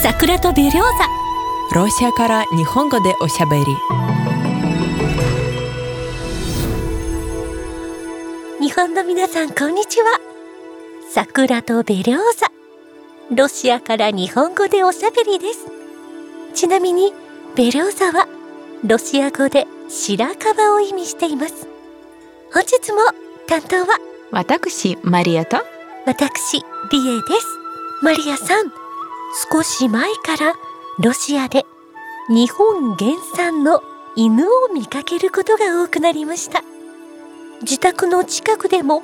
桜とベリョーザロシアから日本語でおしゃべり。日本の皆さんこんにちは。桜とベリョーザロシアから日本語でおしゃべりです。ちなみにベリョーザはロシア語で白樺を意味しています。本日も担当は私マリアと。私リエです。マリアさん少し前からロシアで日本原産の犬を見かけることが多くなりました。自宅の近くでも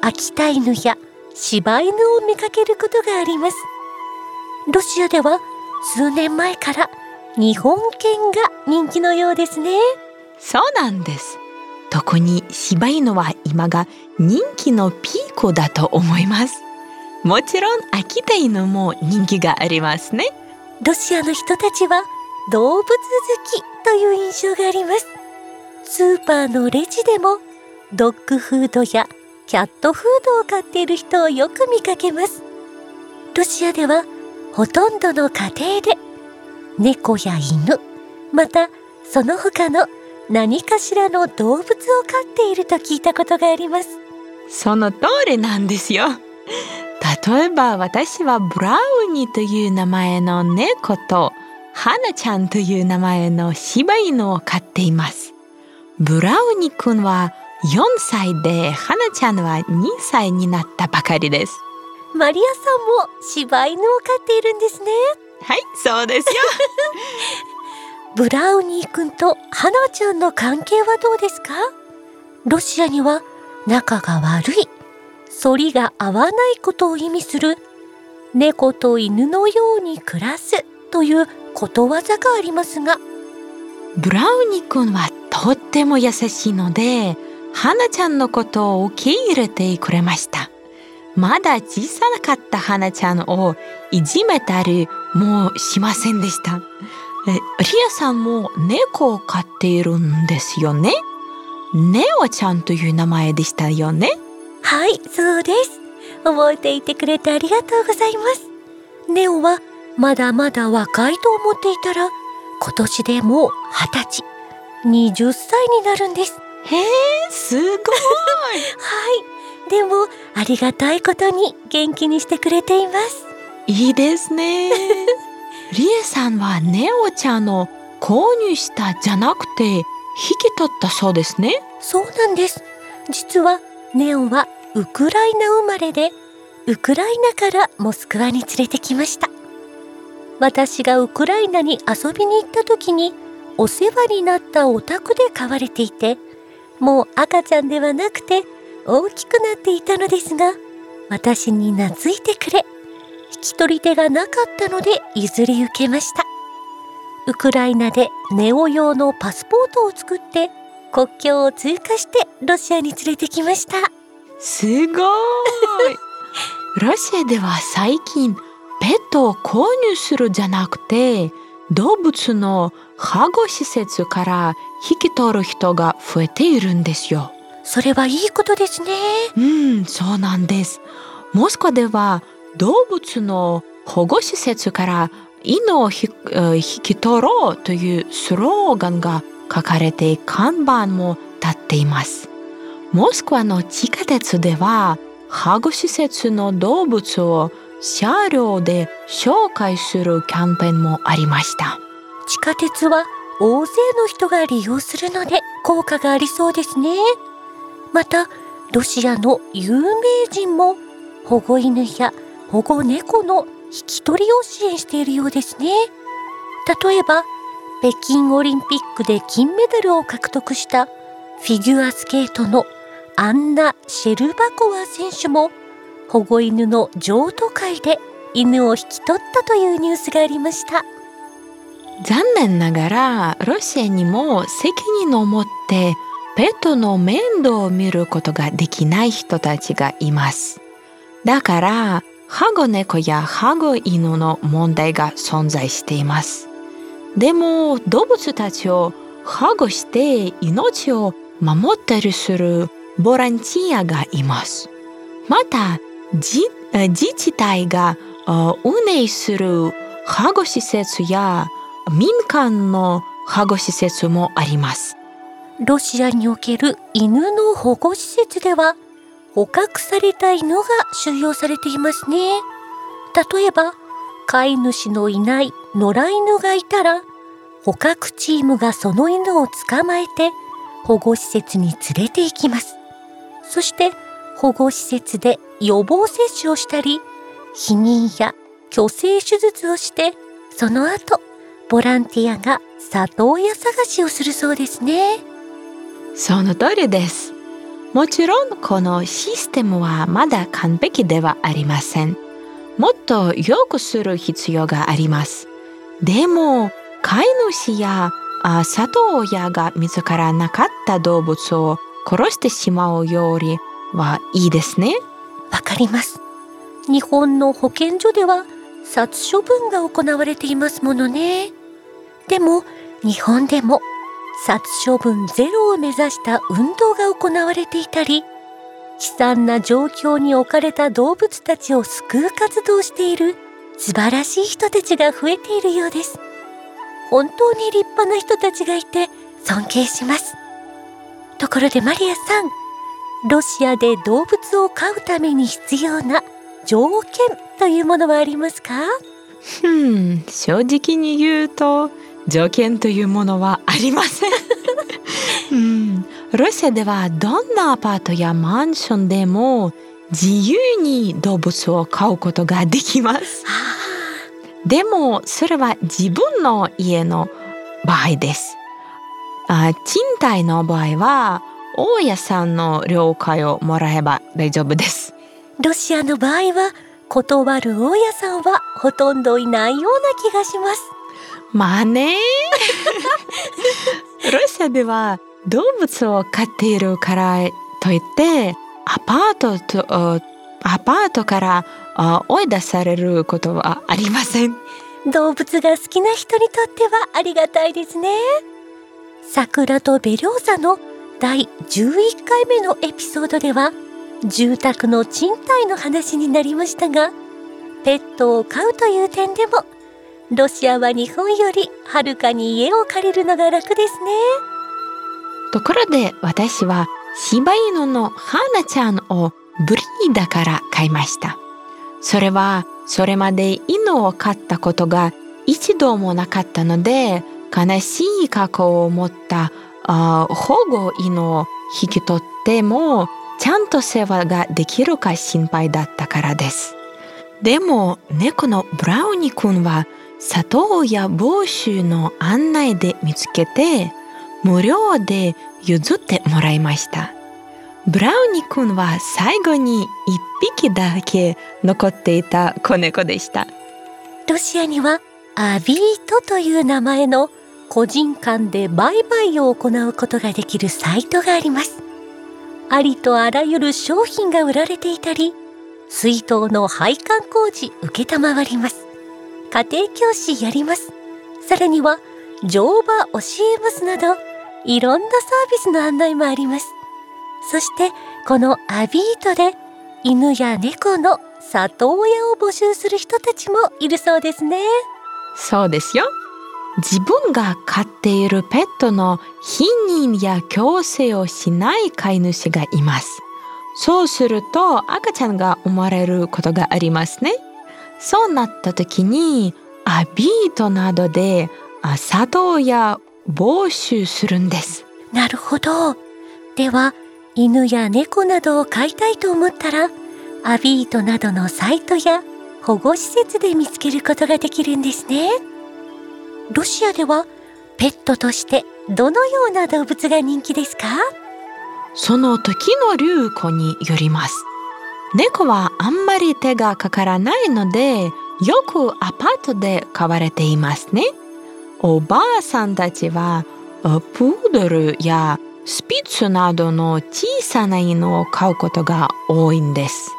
秋田犬や柴犬を見かけることがあります。ロシアでは数年前から日本犬が人気のようですね。そうなんです。特に柴犬は今が人気のピークだと思います。もちろん秋田犬も人気がありますね。ロシアの人たちは動物好きという印象があります。スーパーのレジでもドッグフードやキャットフードを飼っている人をよく見かけます。ロシアではほとんどの家庭で猫や犬またその他の何かしらの動物を飼っていると聞いたことがあります。その通りなんですよ例えば私はブラウニーという名前の猫と花ちゃんという名前の柴犬を飼っています。ブラウニーくんは4歳で花ちゃんは2歳になったばかりです。マリアさんも柴犬を飼っているんですね。はいそうですよ。ブラウニーくんと花ちゃんの関係はどうですか？ロシアには仲が悪い反りが合わないことを意味する猫と犬のように暮らすということわざがありますがブラウニーくんはとっても優しいので花ちゃんのことを受け入れてくれました。まだ小さかった花ちゃんをいじめたりもしませんでした。リアさんも猫を飼っているんですよね？ネオちゃんという名前でしたよね？はいそうです。覚えていてくれてありがとうございます。ネオはまだまだ若いと思っていたら今年でもう二十歳。20歳になるんです。へえすごい。はい。でもありがたいことに元気にしてくれています。いいですね。リエさんはネオちゃんを購入したじゃなくて引き取ったそうですね。そうなんです。実はネオはウクライナ生まれでウクライナからモスクワに連れてきました。私がウクライナに遊びに行った時にお世話になったお宅で飼われていてもう赤ちゃんではなくて大きくなっていたのですが私に懐いてくれ。引き取り手がなかったので譲り受けました。ウクライナでネオ用のパスポートを作って国境を通過してロシアに連れてきました。すごい。ロシアでは最近ペットを購入するじゃなくて動物の保護施設から引き取る人が増えているんですよ。それはいいことですね。うんそうなんです。モスクワでは動物の保護施設から犬を引き取ろうというスローガンが書かれて看板も立っていますモスクワの地下鉄では保護施設の動物を車両で紹介するキャンペーンもありました。地下鉄は大勢の人が利用するので効果がありそうですね。またロシアの有名人も保護犬や保護猫の引き取りを支援しているようですね。例えば北京オリンピックで金メダルを獲得したフィギュアスケートのアンナ・シェルバコワ選手も保護犬の譲渡会で犬を引き取ったというニュースがありました。残念ながらロシアにも責任を持ってペットの面倒を見ることができない人たちがいます。だから保護猫や保護犬の問題が存在しています。でも動物たちを保護して命を守ったりするボランティアがいますまた自治体が運営する保護施設や民間の保護施設もあります。ロシアにおける犬の保護施設では捕獲された犬が収容されていますね。例えば飼い主のいない野良犬がいたら捕獲チームがその犬を捕まえて保護施設に連れて行きます。そして保護施設で予防接種をしたり避妊や去勢手術をしてその後ボランティアが里親探しをするそうですね。その通りです。もちろんこのシステムはまだ完璧ではありません。もっと良くする必要があります。でも飼い主やあ里親が見つからなかった動物を殺してしまうよりはいいですね。わかります。日本の保健所では殺処分が行われていますものね。でも日本でも殺処分ゼロを目指した運動が行われていたり、悲惨な状況に置かれた動物たちを救う活動している素晴らしい人たちが増えているようです。本当に立派な人たちがいて尊敬します。ところでマリアさん、ロシアで動物を飼うために必要な条件というものはありますか？うん、正直に言うと条件というものはありません。うん、ロシアではどんなアパートやマンションでも自由に動物を飼うことができます。でもそれは自分の家の場合です。あ賃貸の場合は大家さんの了解をもらえば大丈夫です。ロシアの場合は断る大家さんはほとんどいないような気がします。まあね。ロシアでは動物を飼っているからといってアパートとあアパートからあ追い出されることはありません。動物が好きな人にとってはありがたいですね。桜とベリョーザの第11回目のエピソードでは住宅の賃貸の話になりましたがペットを飼うという点でもロシアは日本よりはるかに家を借りるのが楽ですね。ところで私は柴犬のハーナちゃんをブリーダから買いました。それはそれまで犬を飼ったことが一度もなかったので悲しい過去を持ったあ保護犬を引き取ってもちゃんと世話ができるか心配だったからです。でも猫のブラウニ君は里親募集の案内で見つけて無料で譲ってもらいました。ブラウニ君は最後に一匹だけ残っていた子猫でした。ロシアにはアビートという名前の個人間で売買を行うことができるサイトがあります。ありとあらゆる商品が売られていたり、水筒の配管工事受けたまわります。家庭教師やります。さらには乗馬教えますなど、いろんなサービスの案内もあります。そしてこのアビートで犬や猫の里親を募集する人たちもいるそうですね。そうですよ。自分が飼っているペットの避妊や矯正をしない飼い主がいます。そうすると赤ちゃんが生まれることがありますね。そうなった時にアビートなどであ里親募集するんです。なるほど。では、犬や猫などを飼いたいと思ったら、アビートなどのサイトや保護施設で見つけることができるんですね。ロシアではペットとしてどのような動物が人気ですか？その時の流行によります。猫はあんまり手がかからないので、よくアパートで飼われていますね。おばあさんたちは、プードルやスピッツなどの小さな犬を飼うことが多いんです。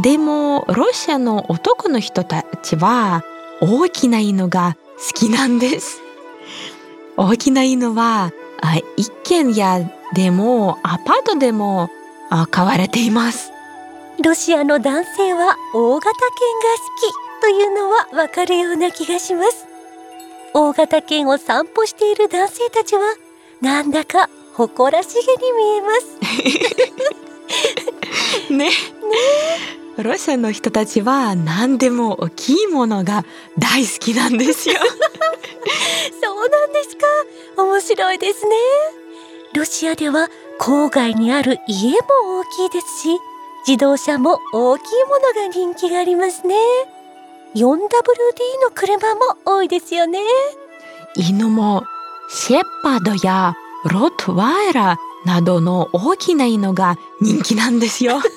でも、ロシアの男の人たちは、大きな犬が好きなんです。大きな犬は、あ一軒家でもアパートでもあ飼われています。ロシアの男性は大型犬が好きというのはわかるような気がします大型犬を散歩している男性たちはなんだか誇らしげに見えます ね。ねロシアの人たちは何でも大きいものが大好きなんですよ。そうなんですか？面白いですね。ロシアでは郊外にある家も大きいですし、自動車も大きいものが人気がありますね。4WD の車も多いですよね。犬もシェパードやロットワイラーなどの大きな犬が人気なんですよ。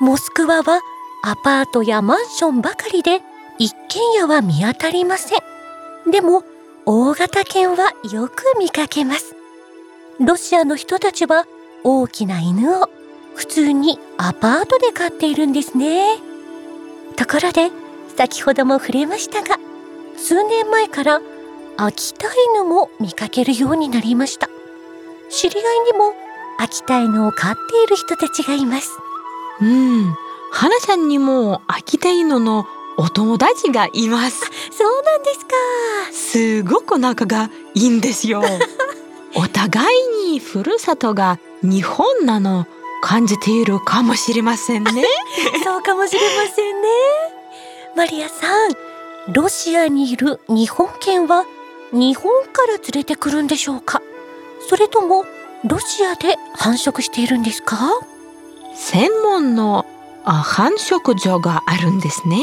モスクワはアパートやマンションばかりで一軒家は見当たりません。でも大型犬はよく見かけます。ロシアの人たちは大きな犬を普通にアパートで飼っているんですね。ところで先ほども触れましたが数年前から秋田犬も見かけるようになりました知り合いにも秋田犬を飼っている人たちがいますうん。花ちゃんにも秋田犬のお友達がいます。そうなんですか。すごく仲がいいんですよ。お互いにふるさとが日本なの感じているかもしれませんね。そうかもしれませんね。マリアさんロシアにいる日本犬は日本から連れてくるんでしょうか？それともロシアで繁殖しているんですか？専門の繁殖場があるんですね。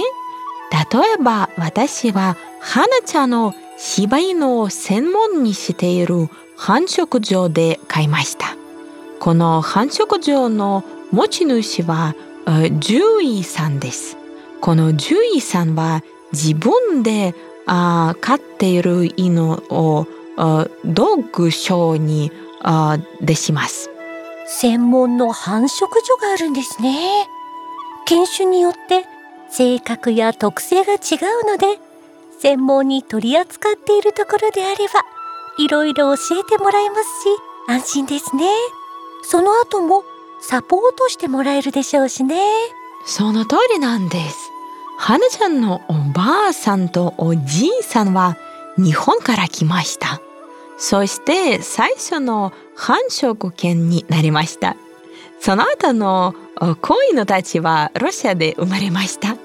例えば私は花ちゃんの柴犬を専門にしている繁殖場で買いました。この繁殖場の持ち主は獣医さんです。この獣医さんは自分であ飼っている犬をドッグショーにあ出します。専門の繁殖所があるんですね。犬種によって性格や特性が違うので専門に取り扱っているところであればいろいろ教えてもらえますし安心ですね。その後もサポートしてもらえるでしょうしね。その通りなんです。はなちゃんのおばあさんとおじいさんは日本から来ました。そして最初の繁殖犬になりました。その後の子犬たちはロシアで生まれました。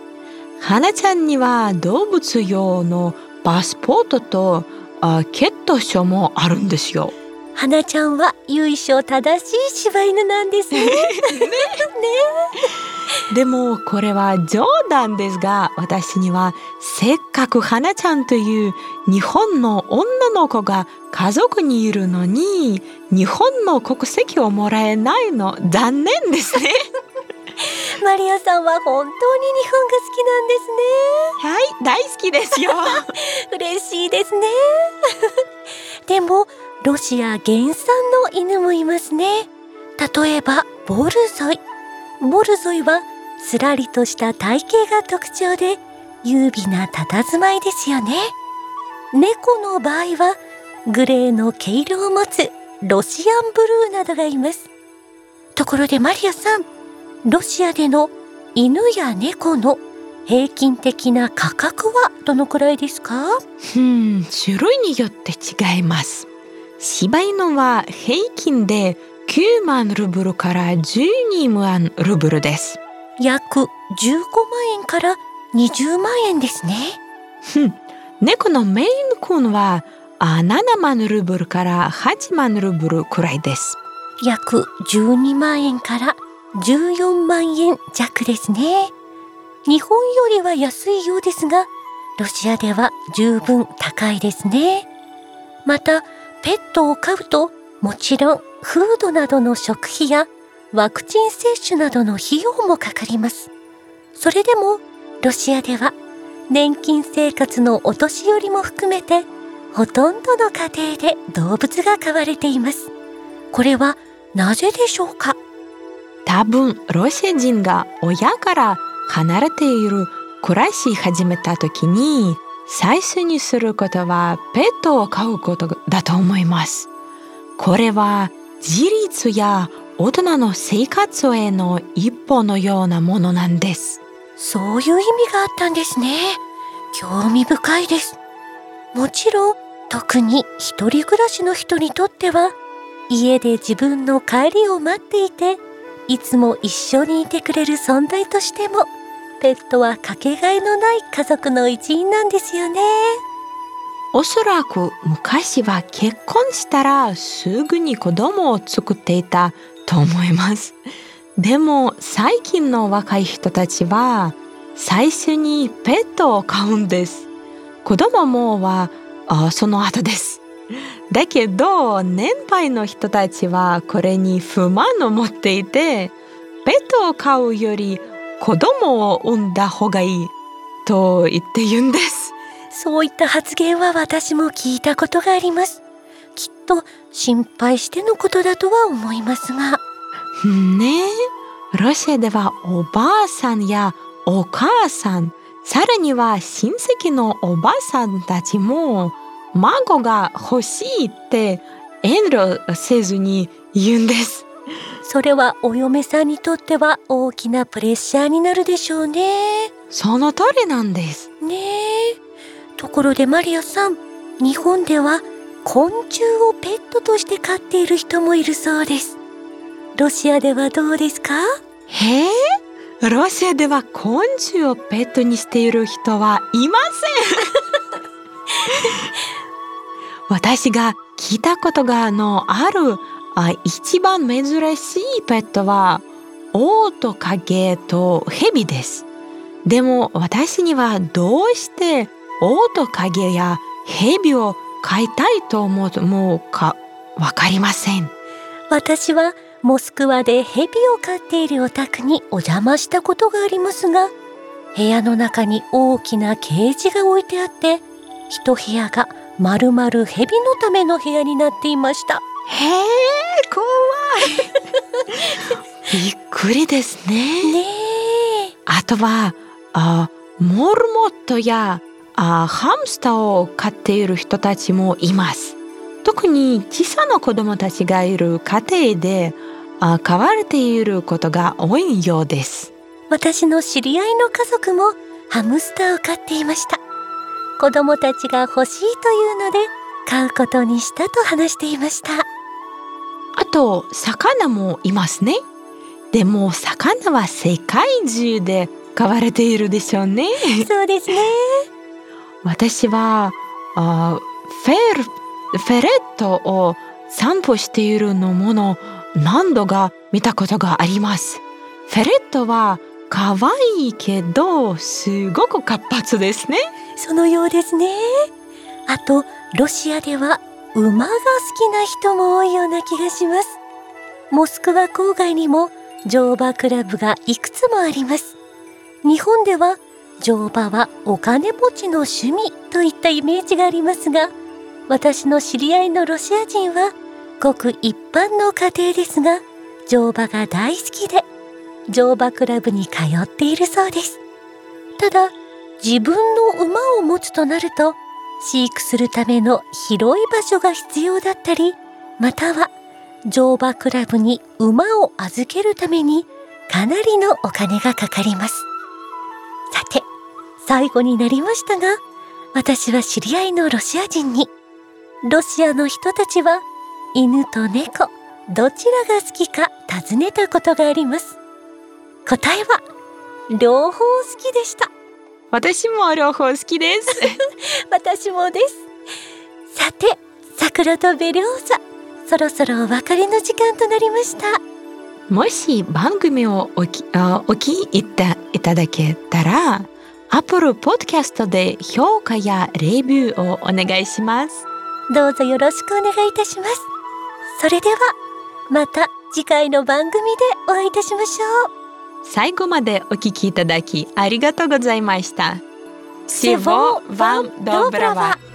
はなちゃんには動物用のパスポートと血統書もあるんですよ。はなちゃんは由緒正しい柴犬なんですね。ねね でもこれは冗談ですが私にはせっかく花ちゃんという日本の女の子が家族にいるのに日本の国籍をもらえないの残念ですね。マリアさんは本当に日本が好きなんですね。はい、大好きですよ。嬉しいですね。でもロシア原産の犬もいますね。例えばボルゾイ。ボルゾイはすらりとした体型が特徴で優美な佇まいですよね。猫の場合はグレーの毛色を持つロシアンブルーなどがいます。ところでマリアさん、ロシアでの犬や猫の平均的な価格はどのくらいですか？うん、種類によって違います。柴犬は平均で9万ルブルから12万ルブルです。約15万円から20万円ですね。猫のメインコンは7万ルブルから8万ルブルくらいです。約12万円から14万円弱ですね。日本よりは安いようですが、ロシアでは十分高いですね。また、ペットを飼うと、もちろんフードなどの食費やワクチン接種などの費用もかかります。それでも、ロシアでは年金生活のお年寄りも含めて、ほとんどの家庭で動物が飼われています。これはなぜでしょうか？多分、ロシア人が親から離れている暮らし始めた時に、最初にすることはペットを飼うことだと思います。これは自立や大人の生活への一歩のようなものなんです。そういう意味があったんですね。興味深いです。もちろん、特に一人暮らしの人にとっては、家で自分の帰りを待っていて、いつも一緒にいてくれる存在としても、ペットはかけがえのない家族の一員なんですよね。おそらく昔は結婚したらすぐに子供を作っていたと思います。でも最近の若い人たちは最初にペットを飼うんです。子供もはあその後です。だけど年配の人たちはこれに不満を持っていてペットを飼うより子供を産んだ方がいいと言って言うんです。そういった発言は私も聞いたことがあります。と心配してのことだとは思いますが。ねえ、ロシアではおばあさんやお母さん、さらには親戚のおばさんたちも孫が欲しいって遠慮せずに言うんです。それはお嫁さんにとっては大きなプレッシャーになるでしょうね。その通りなんです。ねえ。ところでマリアさん、日本では昆虫をペットとして飼っている人もいるそうです。ロシアではどうですか？へえ、ロシアでは昆虫をペットにしている人はいません。私が聞いたことがのあるあ一番珍しいペットはオオトカゲとヘビです。でも私にはどうしてオオトカゲやヘビを飼いたいと思うかわかりません。私はモスクワでヘビを飼っているお宅にお邪魔したことがありますが、部屋の中に大きなケージが置いてあって、一部屋がまるまる蛇のための部屋になっていました。へえ、怖い。びっくりですね。ねあとは、あモルモットやあハムスターを飼っている人たちもいます。特に小さな子供たちがいる家庭であ飼われていることが多いようです。私の知り合いの家族もハムスターを飼っていました。子供たちが欲しいというので買うことにしたと話していましたあと魚もいますねでも魚は世界中で飼われているでしょうねそうですね私はあフェルフェレットを散歩しているのもの何度か見たことがあります。フェレットは可愛いけどすごく活発ですね。そのようですね。あとロシアでは馬が好きな人も多いような気がします。モスクワ郊外にも乗馬クラブがいくつもあります。日本では乗馬はお金持ちの趣味といったイメージがありますが私の知り合いのロシア人はごく一般の家庭ですが乗馬が大好きで乗馬クラブに通っているそうです。ただ自分の馬を持つとなると飼育するための広い場所が必要だったりまたは乗馬クラブに馬を預けるためにかなりのお金がかかります。最後になりましたが私は知り合いのロシア人に。ロシアの人たちは犬と猫どちらが好きか尋ねたことがあります。答えは両方好きでした。私も両方好きです。私もです。さて桜とベリョーザそろそろお別れの時間となりました。もし番組をおきあお聞きいたいただけたら Apple Podcast で評価やレビューをお願いしますどうぞよろしくお願いいたしますそれではまた次回の番組でお会いいたしましょう最後までお聞きいただきありがとうございました。Всего вам доброго!